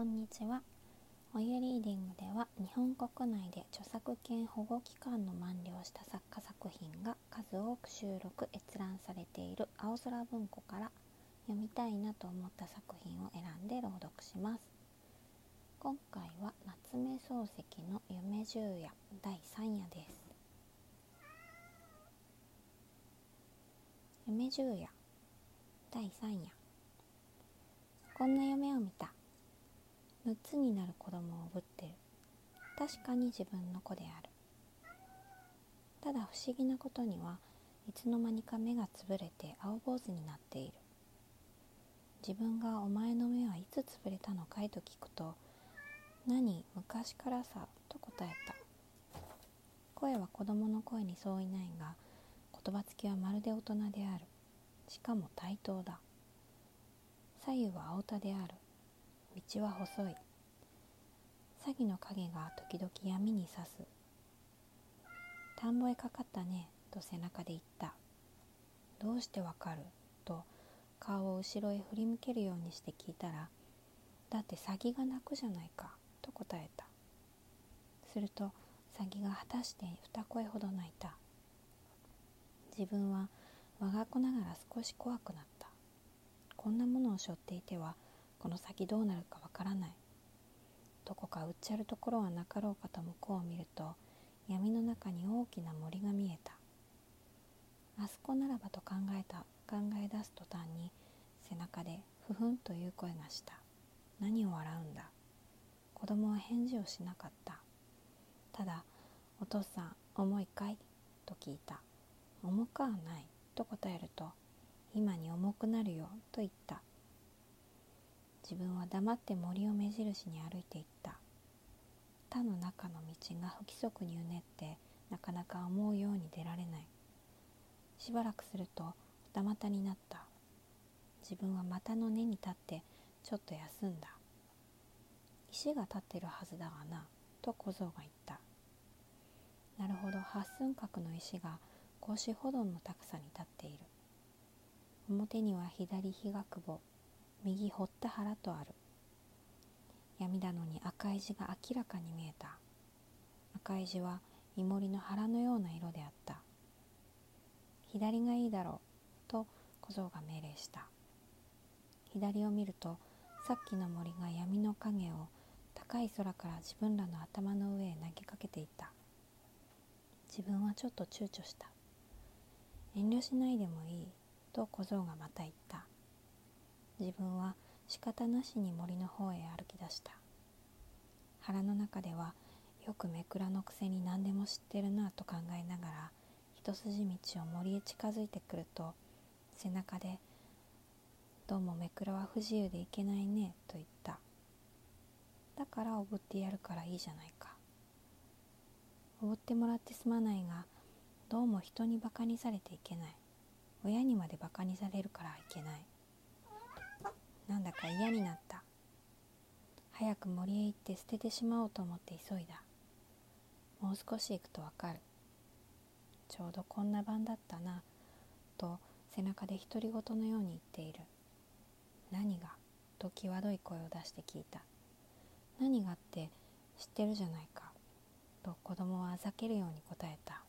こんにちは。おゆリーディングでは日本国内で著作権保護期間の満了した作家作品が数多く収録閲覧されている青空文庫から読みたいなと思った作品を選んで朗読します。今回は夏目漱石の夢十夜第3夜です。夢十夜第3夜。こんな夢を見た。6つになる子供をぶってる確かに自分の子である。ただ不思議なことにはいつの間にか目がつぶれて青坊主になっている。自分が「お前の目はいつつぶれたのかい?」と聞くと「何昔からさ」と答えた。声は子供の声に相違ないが言葉つきはまるで大人である。しかも対等だ。左右は青田である。道は細い。詐欺の影が時々闇に差す。田んぼへかかったねと背中で言った。どうしてわかる？と顔を後ろへ振り向けるようにして聞いたらだって詐欺が泣くじゃないかと答えた。すると詐欺が果たして二声ほど泣いた。自分は我が子ながら少し怖くなった。こんなものを背負っていてはこの先どうなるかわからない。どこかうっちゃるところはなかろうかと向こうを見ると闇の中に大きな森が見えた。あそこならばと考えた考え出す途端に背中でふふんという声がした。何を笑うんだ。子供は返事をしなかった。ただお父さん重いかい？と聞いた。重くはない。と答えると今に重くなるよ。と言った。自分は黙って森を目印に歩いていった。田の中の道が不規則にうねってなかなか思うように出られない。しばらくすると二股になった。自分は股の根に立ってちょっと休んだ。石が立ってるはずだがなと小僧が言った。なるほど八寸角の石が腰ほどの高さに立っている。表には左日が久保右堀田原とある。闇だのに赤い字が明らかに見えた。赤い字はイモリの腹のような色であった。左がいいだろうと小僧が命令した。左を見るとさっきの森が闇の影を高い空から自分らの頭の上へ投げかけていた。自分はちょっと躊躇した。遠慮しないでもいいと小僧がまた言った。自分は仕方なしに森の方へ歩き出した。腹の中ではよくめくらのくせに何でも知ってるなと考えながら一筋道を森へ近づいてくると背中で「どうもめくらは不自由でいけないね」と言った。だからおぶってやるからいいじゃないか。おぶってもらってすまないがどうも人にバカにされていけない。親にまでバカにされるからいけない。なんだか嫌になった。早く森へ行って捨ててしまおうと思って急いだ。もう少し行くとわかる。ちょうどこんな晩だったなと背中で独り言のように言っている。何が？と際どい声を出して聞いた。何がって知ってるじゃないかと子供はあざけるように答えた。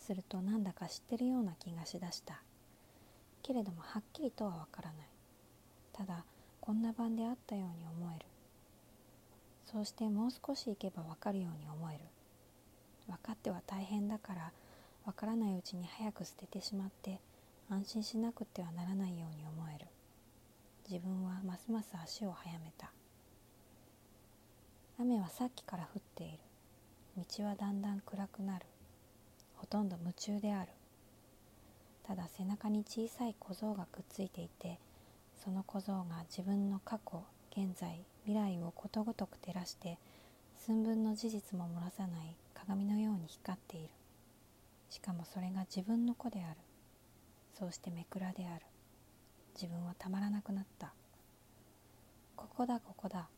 するとなんだか知ってるような気がしだした。けれどもはっきりとはわからない。ただこんな晩であったように思える。そうしてもう少し行けばわかるように思える。分かっては大変だからわからないうちに早く捨ててしまって安心しなくてはならないように思える。自分はますます足を速めた。雨はさっきから降っている。道はだんだん暗くなる。ほとんど夢中である。ただ背中に小さい小僧がくっついていてその小僧が自分の過去現在未来をことごとく照らして寸分の事実も漏らさない鏡のように光っている。しかもそれが自分の子である。そうしてめくらである。自分はたまらなくなった。ここだここだ。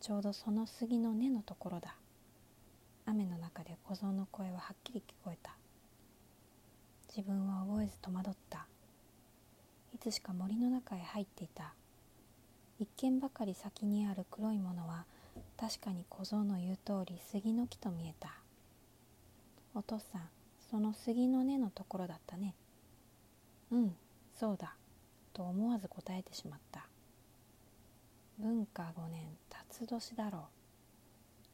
ちょうどその杉の根のところだ。雨の中で小僧の声ははっきり聞こえた。自分は覚えず戸惑った。いつしか森の中へ入っていた。一軒ばかり先にある黒いものは確かに小僧の言う通り杉の木と見えた。お父さんその杉の根のところだったね。うんそうだ。と思わず答えてしまった。文化5年辰年だろ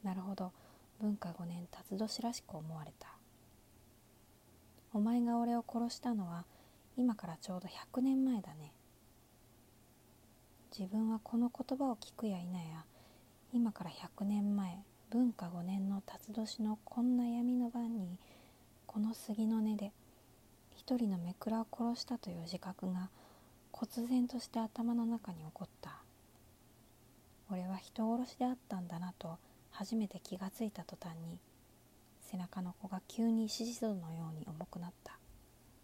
う。なるほど。文化5年辰年らしく思われた。お前が俺を殺したのは今からちょうど100年前だね。自分はこの言葉を聞くや否や今から100年前文化5年の辰年のこんな闇の晩にこの杉の根で一人のめくらを殺したという自覚が忽然として頭の中に起こった。俺は人殺しであったんだなと初めて気がついた途端に背中の子が急に獅子像のように重くなった。